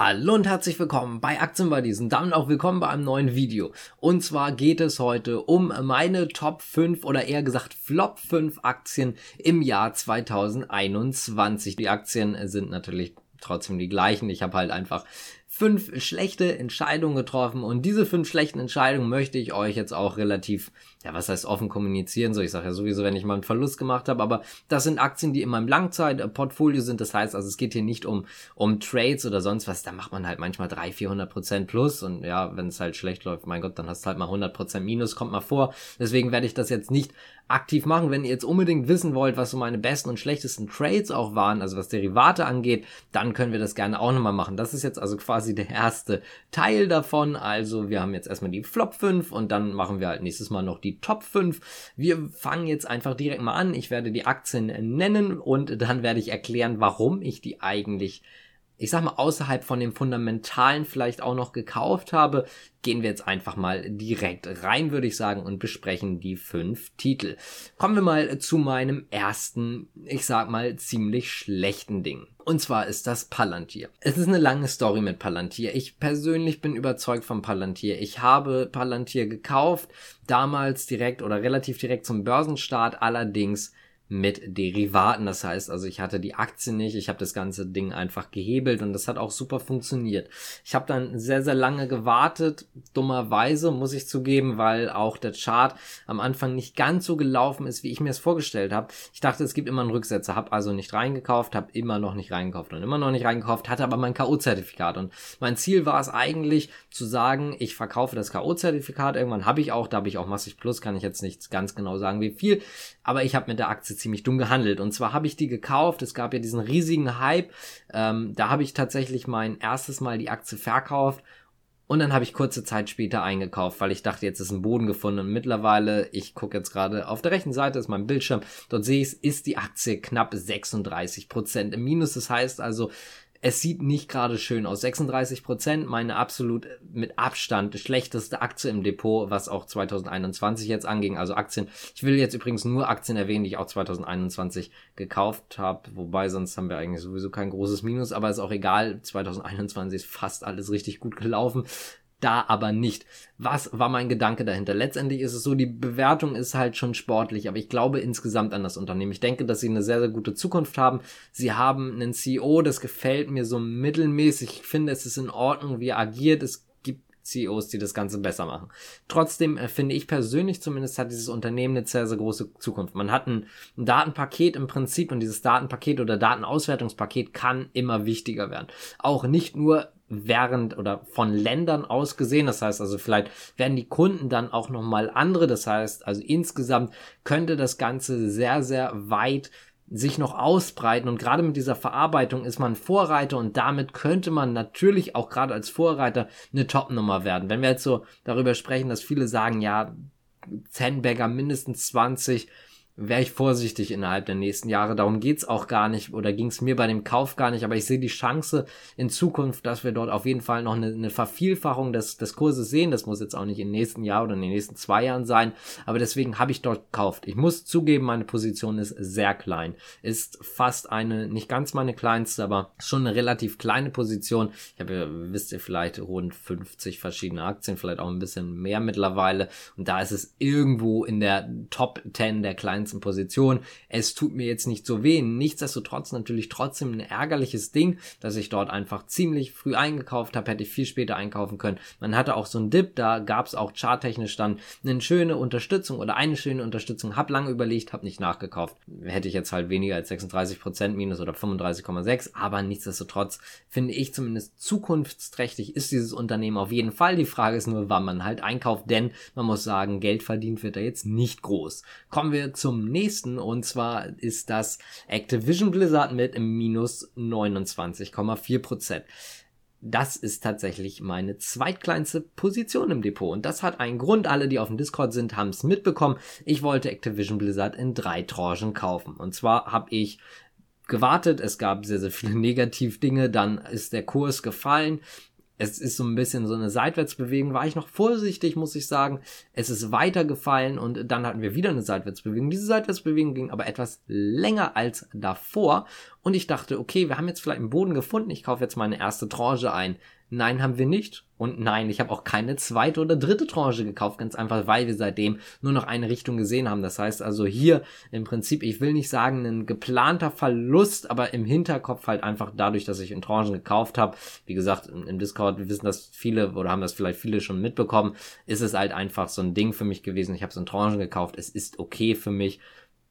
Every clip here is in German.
Hallo und herzlich willkommen bei Aktienbuddies und damit auch willkommen bei einem neuen Video. Und zwar geht es heute um meine Top 5 oder eher gesagt Flop 5 Aktien im Jahr 2021. Die Aktien sind natürlich trotzdem die gleichen. Ich habe halt einfach fünf schlechte Entscheidungen getroffen. Und diese fünf schlechten Entscheidungen möchte ich euch jetzt auch relativ, ja, was heißt offen kommunizieren, so ich sage ja sowieso, wenn ich mal einen Verlust gemacht habe, aber das sind Aktien, die in meinem Langzeitportfolio sind, das heißt, also es geht hier nicht um, um Trades oder sonst was, da macht man halt manchmal 300, 400 Prozent plus. Und ja, wenn es halt schlecht läuft, mein Gott, dann hast du halt mal 100 Prozent minus, kommt mal vor, deswegen werde ich das jetzt nicht aktiv machen. Wenn ihr jetzt unbedingt wissen wollt, was so meine besten und schlechtesten Trades auch waren, also was Derivate angeht, dann können wir das gerne auch nochmal machen. Das ist jetzt also quasi quasi der erste Teil davon. Also wir haben jetzt erstmal die Flop 5 und dann machen wir halt nächstes Mal noch die Top 5. Wir fangen jetzt einfach direkt mal an. Ich werde die Aktien nennen und dann werde ich erklären, warum ich die eigentlich ich sag mal, außerhalb von dem Fundamentalen vielleicht auch noch gekauft habe, gehen wir jetzt einfach mal direkt rein, würde ich sagen, und besprechen die fünf Titel. Kommen wir mal zu meinem ersten, ich sag mal, ziemlich schlechten Ding. Und zwar ist das Palantir. Es ist eine lange Story mit Palantir. Ich persönlich bin überzeugt von Palantir. Ich habe Palantir gekauft, damals direkt oder relativ direkt zum Börsenstart, allerdings mit Derivaten. Das heißt also, ich hatte die Aktie nicht, ich habe das ganze Ding einfach gehebelt und das hat auch super funktioniert. Ich habe dann sehr, sehr lange gewartet, dummerweise muss ich zugeben, weil auch der Chart am Anfang nicht ganz so gelaufen ist, wie ich mir es vorgestellt habe. Ich dachte, es gibt immer einen Rücksetzer, habe also nicht reingekauft, habe immer noch nicht reingekauft und immer noch nicht reingekauft, hatte aber mein K.O.-Zertifikat und mein Ziel war es eigentlich zu sagen, ich verkaufe das K.O.-Zertifikat, irgendwann habe ich auch, da habe ich auch massig plus, kann ich jetzt nicht ganz genau sagen, wie viel, aber ich habe mit der Aktie ziemlich dumm gehandelt. Und zwar habe ich die gekauft. Es gab ja diesen riesigen Hype. Ähm, da habe ich tatsächlich mein erstes Mal die Aktie verkauft. Und dann habe ich kurze Zeit später eingekauft, weil ich dachte, jetzt ist ein Boden gefunden. Und mittlerweile, ich gucke jetzt gerade auf der rechten Seite, ist mein Bildschirm. Dort sehe ich, ist die Aktie knapp 36 Prozent im Minus. Das heißt also, es sieht nicht gerade schön aus. 36 Prozent, meine absolut mit Abstand schlechteste Aktie im Depot, was auch 2021 jetzt anging. Also Aktien. Ich will jetzt übrigens nur Aktien erwähnen, die ich auch 2021 gekauft habe. Wobei sonst haben wir eigentlich sowieso kein großes Minus, aber ist auch egal. 2021 ist fast alles richtig gut gelaufen da aber nicht. Was war mein Gedanke dahinter? Letztendlich ist es so, die Bewertung ist halt schon sportlich, aber ich glaube insgesamt an das Unternehmen. Ich denke, dass sie eine sehr, sehr gute Zukunft haben. Sie haben einen CEO, das gefällt mir so mittelmäßig. Ich finde, es ist in Ordnung, wie er agiert. Es gibt CEOs, die das Ganze besser machen. Trotzdem äh, finde ich persönlich zumindest hat dieses Unternehmen eine sehr, sehr große Zukunft. Man hat ein, ein Datenpaket im Prinzip und dieses Datenpaket oder Datenauswertungspaket kann immer wichtiger werden. Auch nicht nur während oder von Ländern aus gesehen. Das heißt also, vielleicht werden die Kunden dann auch nochmal andere. Das heißt also, insgesamt könnte das Ganze sehr, sehr weit sich noch ausbreiten und gerade mit dieser Verarbeitung ist man Vorreiter und damit könnte man natürlich auch gerade als Vorreiter eine Top-Nummer werden. Wenn wir jetzt so darüber sprechen, dass viele sagen, ja, 10 Bagger mindestens 20, wäre ich vorsichtig innerhalb der nächsten Jahre. Darum geht's auch gar nicht oder ging's mir bei dem Kauf gar nicht, aber ich sehe die Chance in Zukunft, dass wir dort auf jeden Fall noch eine, eine Vervielfachung des, des Kurses sehen. Das muss jetzt auch nicht im nächsten Jahr oder in den nächsten zwei Jahren sein, aber deswegen habe ich dort gekauft. Ich muss zugeben, meine Position ist sehr klein. Ist fast eine, nicht ganz meine kleinste, aber schon eine relativ kleine Position. Ich habe wisst ihr vielleicht, rund 50 verschiedene Aktien, vielleicht auch ein bisschen mehr mittlerweile. Und da ist es irgendwo in der Top 10 der kleinsten ganzen Position. Es tut mir jetzt nicht so weh. Nichtsdestotrotz natürlich trotzdem ein ärgerliches Ding, dass ich dort einfach ziemlich früh eingekauft habe. Hätte ich viel später einkaufen können. Man hatte auch so einen Dip, da gab es auch charttechnisch dann eine schöne Unterstützung oder eine schöne Unterstützung. Hab lange überlegt, hab nicht nachgekauft. Hätte ich jetzt halt weniger als 36% minus oder 35,6, aber nichtsdestotrotz finde ich zumindest zukunftsträchtig ist dieses Unternehmen auf jeden Fall. Die Frage ist nur, wann man halt einkauft, denn man muss sagen, Geld verdient wird da jetzt nicht groß. Kommen wir zum nächsten und zwar ist das Activision Blizzard mit minus 29,4 Prozent. Das ist tatsächlich meine zweitkleinste Position im Depot. Und das hat einen Grund. Alle, die auf dem Discord sind, haben es mitbekommen. Ich wollte Activision Blizzard in drei Tranchen kaufen. Und zwar habe ich gewartet. Es gab sehr, sehr viele Negativdinge. Dann ist der Kurs gefallen es ist so ein bisschen so eine Seitwärtsbewegung, war ich noch vorsichtig, muss ich sagen. Es ist weitergefallen und dann hatten wir wieder eine Seitwärtsbewegung. Diese Seitwärtsbewegung ging aber etwas länger als davor und ich dachte, okay, wir haben jetzt vielleicht einen Boden gefunden, ich kaufe jetzt meine erste Tranche ein. Nein, haben wir nicht. Und nein, ich habe auch keine zweite oder dritte Tranche gekauft, ganz einfach, weil wir seitdem nur noch eine Richtung gesehen haben. Das heißt also hier im Prinzip, ich will nicht sagen, ein geplanter Verlust, aber im Hinterkopf halt einfach dadurch, dass ich in Tranchen gekauft habe. Wie gesagt, im Discord, wir wissen das viele oder haben das vielleicht viele schon mitbekommen, ist es halt einfach so ein Ding für mich gewesen. Ich habe es in Tranchen gekauft, es ist okay für mich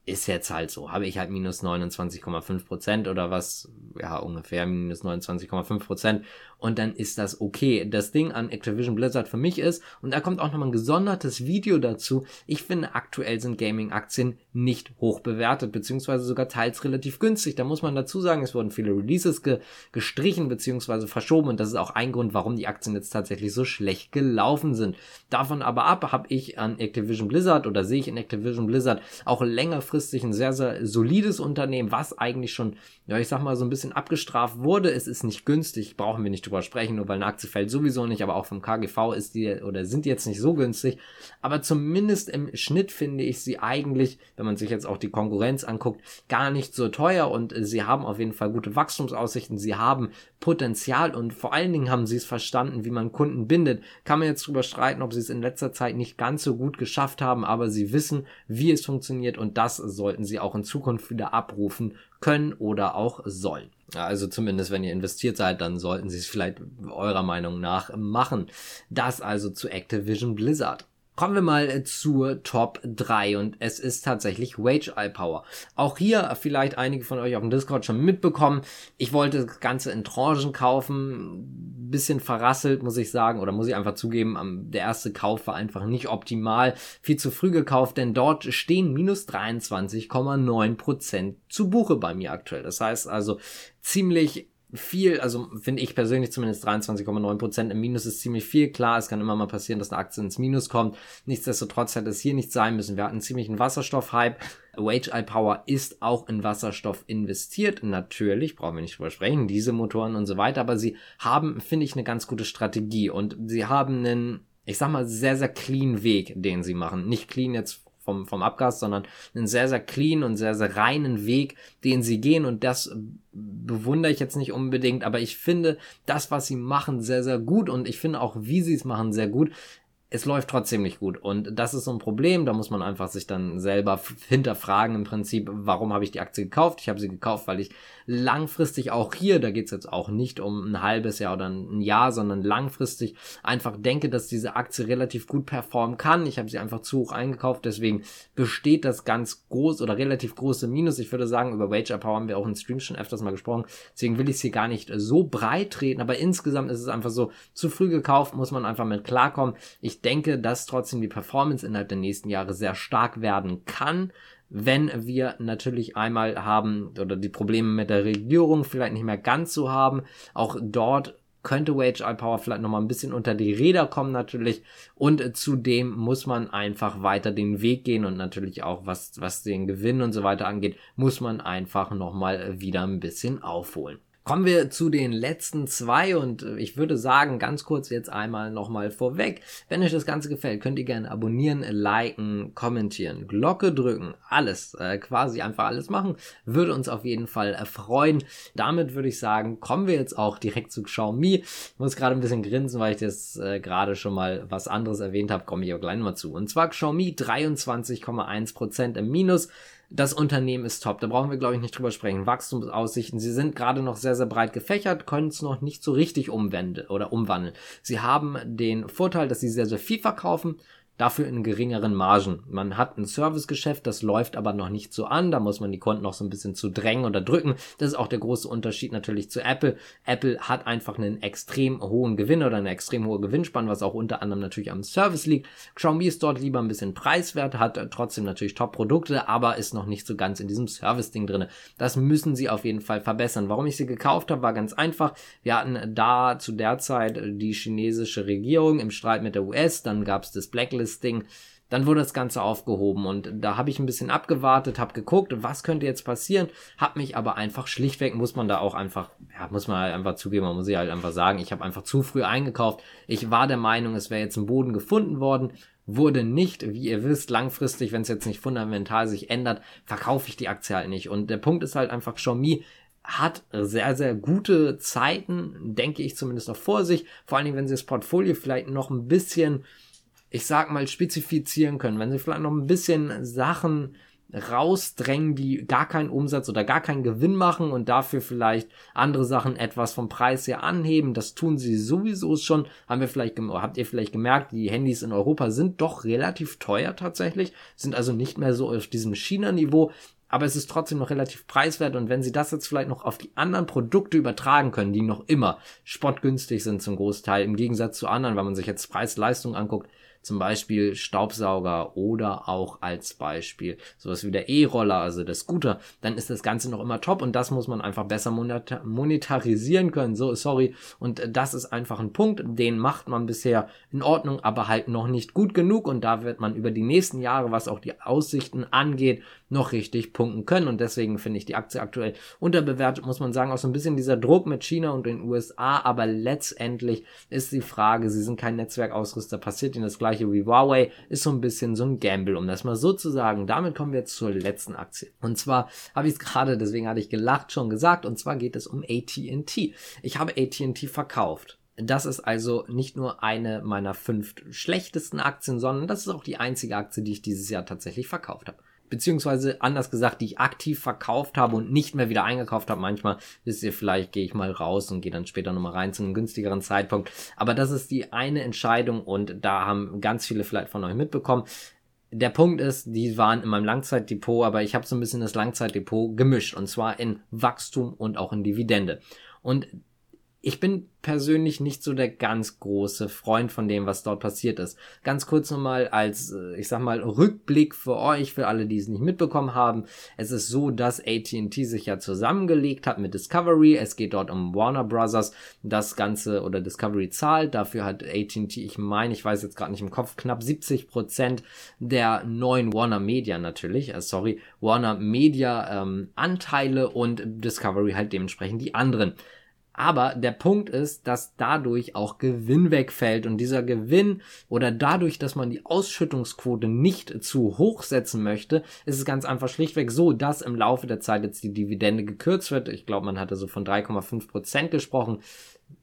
ist jetzt halt so. Habe ich halt minus 29,5 Prozent oder was, ja, ungefähr minus 29,5 Prozent und dann ist das okay. Das Ding an Activision Blizzard für mich ist, und da kommt auch nochmal ein gesondertes Video dazu, ich finde aktuell sind Gaming-Aktien nicht hoch bewertet, beziehungsweise sogar teils relativ günstig. Da muss man dazu sagen, es wurden viele Releases ge gestrichen, beziehungsweise verschoben und das ist auch ein Grund, warum die Aktien jetzt tatsächlich so schlecht gelaufen sind. Davon aber ab habe ich an Activision Blizzard oder sehe ich in Activision Blizzard auch längerfristig ein sehr, sehr solides Unternehmen, was eigentlich schon, ja, ich sag mal, so ein bisschen abgestraft wurde. Es ist nicht günstig, brauchen wir nicht drüber sprechen, nur weil eine Aktie fällt sowieso nicht, aber auch vom KGV ist die oder sind die jetzt nicht so günstig. Aber zumindest im Schnitt finde ich sie eigentlich, wenn man sich jetzt auch die Konkurrenz anguckt, gar nicht so teuer und sie haben auf jeden Fall gute Wachstumsaussichten, sie haben Potenzial und vor allen Dingen haben sie es verstanden, wie man Kunden bindet. Kann man jetzt drüber streiten, ob sie es in letzter Zeit nicht ganz so gut geschafft haben, aber sie wissen, wie es funktioniert und das sollten sie auch in Zukunft wieder abrufen können oder auch sollen. Also zumindest, wenn ihr investiert seid, dann sollten sie es vielleicht eurer Meinung nach machen. Das also zu Activision Blizzard. Kommen wir mal äh, zur Top 3 und es ist tatsächlich Wage Eye Power. Auch hier vielleicht einige von euch auf dem Discord schon mitbekommen. Ich wollte das Ganze in Tranchen kaufen. Bisschen verrasselt, muss ich sagen, oder muss ich einfach zugeben, der erste Kauf war einfach nicht optimal. Viel zu früh gekauft, denn dort stehen minus 23,9% zu Buche bei mir aktuell. Das heißt also ziemlich viel, also finde ich persönlich zumindest 23,9% im Minus ist ziemlich viel. Klar, es kann immer mal passieren, dass eine Aktie ins Minus kommt. Nichtsdestotrotz hätte es hier nicht sein müssen. Wir hatten ziemlich einen Wasserstoff-Hype. Wage Eye Power ist auch in Wasserstoff investiert. Natürlich, brauchen wir nicht drüber sprechen, diese Motoren und so weiter, aber sie haben, finde ich, eine ganz gute Strategie und sie haben einen, ich sag mal, sehr, sehr clean Weg, den sie machen. Nicht clean jetzt vom, vom Abgas, sondern einen sehr, sehr clean und sehr, sehr reinen Weg, den sie gehen. Und das bewundere ich jetzt nicht unbedingt, aber ich finde das, was sie machen, sehr, sehr gut. Und ich finde auch, wie sie es machen, sehr gut es läuft trotzdem nicht gut. Und das ist so ein Problem. Da muss man einfach sich dann selber hinterfragen im Prinzip, warum habe ich die Aktie gekauft? Ich habe sie gekauft, weil ich langfristig auch hier, da geht es jetzt auch nicht um ein halbes Jahr oder ein Jahr, sondern langfristig einfach denke, dass diese Aktie relativ gut performen kann. Ich habe sie einfach zu hoch eingekauft, deswegen besteht das ganz groß oder relativ große Minus. Ich würde sagen, über Wage Power haben wir auch im Stream schon öfters mal gesprochen. Deswegen will ich es hier gar nicht so breit treten, aber insgesamt ist es einfach so, zu früh gekauft, muss man einfach mit klarkommen. Ich ich denke, dass trotzdem die Performance innerhalb der nächsten Jahre sehr stark werden kann, wenn wir natürlich einmal haben oder die Probleme mit der Regierung vielleicht nicht mehr ganz so haben. Auch dort könnte Wage Eye Power vielleicht nochmal ein bisschen unter die Räder kommen natürlich und zudem muss man einfach weiter den Weg gehen und natürlich auch was, was den Gewinn und so weiter angeht, muss man einfach nochmal wieder ein bisschen aufholen. Kommen wir zu den letzten zwei und äh, ich würde sagen, ganz kurz jetzt einmal nochmal vorweg. Wenn euch das Ganze gefällt, könnt ihr gerne abonnieren, liken, kommentieren, Glocke drücken, alles, äh, quasi einfach alles machen. Würde uns auf jeden Fall erfreuen. Damit würde ich sagen, kommen wir jetzt auch direkt zu Xiaomi. Ich muss gerade ein bisschen grinsen, weil ich das äh, gerade schon mal was anderes erwähnt habe, komme ich auch gleich mal zu. Und zwar Xiaomi 23,1% im Minus. Das Unternehmen ist top. Da brauchen wir, glaube ich, nicht drüber sprechen. Wachstumsaussichten. Sie sind gerade noch sehr, sehr breit gefächert, können es noch nicht so richtig umwenden oder umwandeln. Sie haben den Vorteil, dass sie sehr, sehr viel verkaufen dafür in geringeren Margen. Man hat ein Servicegeschäft, das läuft aber noch nicht so an, da muss man die Kunden noch so ein bisschen zu drängen oder drücken. Das ist auch der große Unterschied natürlich zu Apple. Apple hat einfach einen extrem hohen Gewinn oder eine extrem hohe Gewinnspanne, was auch unter anderem natürlich am Service liegt. Xiaomi ist dort lieber ein bisschen preiswert, hat trotzdem natürlich Top-Produkte, aber ist noch nicht so ganz in diesem Service-Ding drin. Das müssen sie auf jeden Fall verbessern. Warum ich sie gekauft habe, war ganz einfach. Wir hatten da zu der Zeit die chinesische Regierung im Streit mit der US, dann gab es das Blacklist Listing dann wurde das Ganze aufgehoben und da habe ich ein bisschen abgewartet, habe geguckt, was könnte jetzt passieren, habe mich aber einfach schlichtweg, muss man da auch einfach, ja, muss man halt einfach zugeben, man muss ich halt einfach sagen, ich habe einfach zu früh eingekauft. Ich war der Meinung, es wäre jetzt ein Boden gefunden worden, wurde nicht, wie ihr wisst, langfristig, wenn es jetzt nicht fundamental sich ändert, verkaufe ich die Aktie halt nicht. Und der Punkt ist halt einfach, Xiaomi hat sehr, sehr gute Zeiten, denke ich zumindest auch vor sich. Vor allen Dingen, wenn sie das Portfolio vielleicht noch ein bisschen ich sag mal, spezifizieren können, wenn sie vielleicht noch ein bisschen Sachen rausdrängen, die gar keinen Umsatz oder gar keinen Gewinn machen und dafür vielleicht andere Sachen etwas vom Preis her anheben. Das tun sie sowieso schon. Haben wir vielleicht, habt ihr vielleicht gemerkt, die Handys in Europa sind doch relativ teuer tatsächlich, sind also nicht mehr so auf diesem China-Niveau. Aber es ist trotzdem noch relativ preiswert und wenn sie das jetzt vielleicht noch auf die anderen Produkte übertragen können, die noch immer spottgünstig sind zum Großteil, im Gegensatz zu anderen, wenn man sich jetzt Preis-Leistung anguckt, zum Beispiel Staubsauger oder auch als Beispiel sowas wie der E-Roller, also der Scooter, dann ist das Ganze noch immer top und das muss man einfach besser monetarisieren können. So, sorry. Und das ist einfach ein Punkt, den macht man bisher in Ordnung, aber halt noch nicht gut genug und da wird man über die nächsten Jahre, was auch die Aussichten angeht, noch richtig punkten können und deswegen finde ich die Aktie aktuell unterbewertet, muss man sagen, auch so ein bisschen dieser Druck mit China und den USA, aber letztendlich ist die Frage, sie sind kein Netzwerkausrüster, passiert ihnen das gleiche wie Huawei, ist so ein bisschen so ein Gamble, um das mal so zu sagen. Damit kommen wir zur letzten Aktie. Und zwar habe ich es gerade, deswegen hatte ich gelacht, schon gesagt, und zwar geht es um AT&T. Ich habe AT&T verkauft. Das ist also nicht nur eine meiner fünf schlechtesten Aktien, sondern das ist auch die einzige Aktie, die ich dieses Jahr tatsächlich verkauft habe beziehungsweise anders gesagt, die ich aktiv verkauft habe und nicht mehr wieder eingekauft habe. Manchmal, wisst ihr, vielleicht gehe ich mal raus und gehe dann später nochmal rein zu einem günstigeren Zeitpunkt. Aber das ist die eine Entscheidung und da haben ganz viele vielleicht von euch mitbekommen. Der Punkt ist, die waren in meinem Langzeitdepot, aber ich habe so ein bisschen das Langzeitdepot gemischt und zwar in Wachstum und auch in Dividende. Und ich bin persönlich nicht so der ganz große Freund von dem, was dort passiert ist. Ganz kurz nochmal als, äh, ich sag mal, Rückblick für euch, für alle, die es nicht mitbekommen haben. Es ist so, dass AT&T sich ja zusammengelegt hat mit Discovery. Es geht dort um Warner Brothers. Das Ganze oder Discovery zahlt. Dafür hat AT&T, ich meine, ich weiß jetzt gerade nicht im Kopf, knapp 70 Prozent der neuen Warner Media natürlich, äh, sorry, Warner Media ähm, Anteile und Discovery halt dementsprechend die anderen. Aber der Punkt ist, dass dadurch auch Gewinn wegfällt und dieser Gewinn oder dadurch, dass man die Ausschüttungsquote nicht zu hoch setzen möchte, ist es ganz einfach schlichtweg so, dass im Laufe der Zeit jetzt die Dividende gekürzt wird. Ich glaube, man hatte so von 3,5 Prozent gesprochen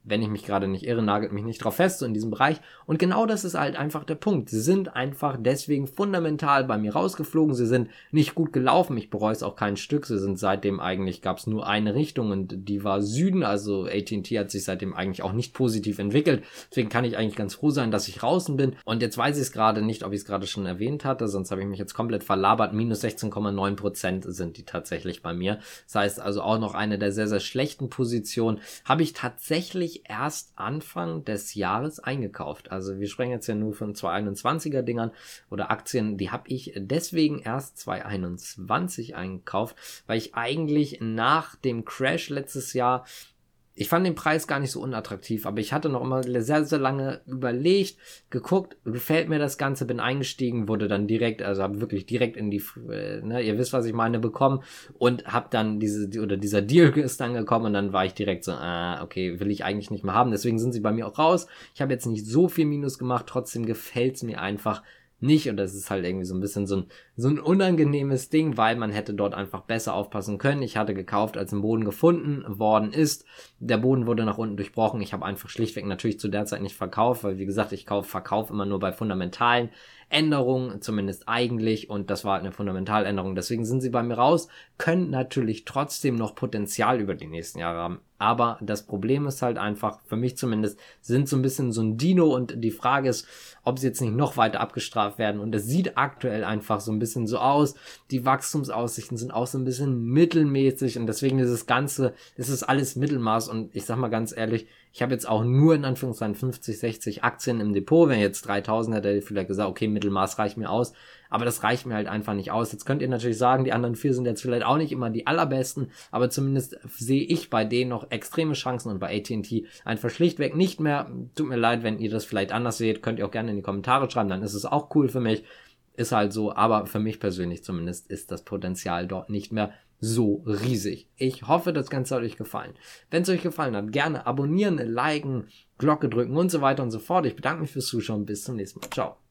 wenn ich mich gerade nicht irre, nagelt mich nicht drauf fest, so in diesem Bereich. Und genau das ist halt einfach der Punkt. Sie sind einfach deswegen fundamental bei mir rausgeflogen. Sie sind nicht gut gelaufen. Ich bereue es auch kein Stück. Sie sind seitdem eigentlich, gab es nur eine Richtung und die war Süden. Also AT&T hat sich seitdem eigentlich auch nicht positiv entwickelt. Deswegen kann ich eigentlich ganz froh sein, dass ich draußen bin. Und jetzt weiß ich es gerade nicht, ob ich es gerade schon erwähnt hatte, sonst habe ich mich jetzt komplett verlabert. Minus 16,9 Prozent sind die tatsächlich bei mir. Das heißt also auch noch eine der sehr, sehr schlechten Positionen. Habe ich tatsächlich tatsächlich erst Anfang des Jahres eingekauft. Also wir sprechen jetzt ja nur von 221er Dingern oder Aktien, die habe ich deswegen erst 2021 eingekauft, weil ich eigentlich nach dem Crash letztes Jahr ich fand den Preis gar nicht so unattraktiv, aber ich hatte noch immer sehr, sehr lange überlegt, geguckt, gefällt mir das Ganze, bin eingestiegen, wurde dann direkt, also habe wirklich direkt in die, äh, ne, ihr wisst, was ich meine, bekommen und habe dann diese, oder dieser Deal ist dann gekommen und dann war ich direkt so, ah, okay, will ich eigentlich nicht mehr haben, deswegen sind sie bei mir auch raus. Ich habe jetzt nicht so viel Minus gemacht, trotzdem gefällt's mir einfach nicht und das ist halt irgendwie so ein bisschen so ein, so ein unangenehmes Ding, weil man hätte dort einfach besser aufpassen können. Ich hatte gekauft, als ein Boden gefunden worden ist. Der Boden wurde nach unten durchbrochen. Ich habe einfach schlichtweg natürlich zu der Zeit nicht verkauft, weil wie gesagt, ich kaufe, verkaufe immer nur bei fundamentalen Änderungen, zumindest eigentlich, und das war halt eine Fundamentaländerung. Deswegen sind sie bei mir raus, können natürlich trotzdem noch Potenzial über die nächsten Jahre haben. Aber das Problem ist halt einfach, für mich zumindest, sind so ein bisschen so ein Dino und die Frage ist, ob sie jetzt nicht noch weiter abgestraft werden. Und es sieht aktuell einfach so ein bisschen so aus. Die Wachstumsaussichten sind auch so ein bisschen mittelmäßig und deswegen ist das Ganze, ist es alles Mittelmaß und ich sag mal ganz ehrlich, ich habe jetzt auch nur in Anführungszeichen 50, 60 Aktien im Depot. Wenn jetzt 3000 hätte, hätte ich vielleicht gesagt, okay, Mittelmaß reicht mir aus. Aber das reicht mir halt einfach nicht aus. Jetzt könnt ihr natürlich sagen, die anderen vier sind jetzt vielleicht auch nicht immer die allerbesten, aber zumindest sehe ich bei denen noch extreme Chancen und bei AT&T einfach schlichtweg nicht mehr. Tut mir leid, wenn ihr das vielleicht anders seht, könnt ihr auch gerne in die Kommentare schreiben, dann ist es auch cool für mich. ist halt so, aber für mich persönlich zumindest ist das Potenzial dort nicht mehr so riesig. Ich hoffe, das Ganze hat euch gefallen. Wenn es euch gefallen hat, gerne abonnieren, liken, Glocke drücken und so weiter und so fort. Ich bedanke mich fürs Zuschauen. Bis zum nächsten Mal. Ciao.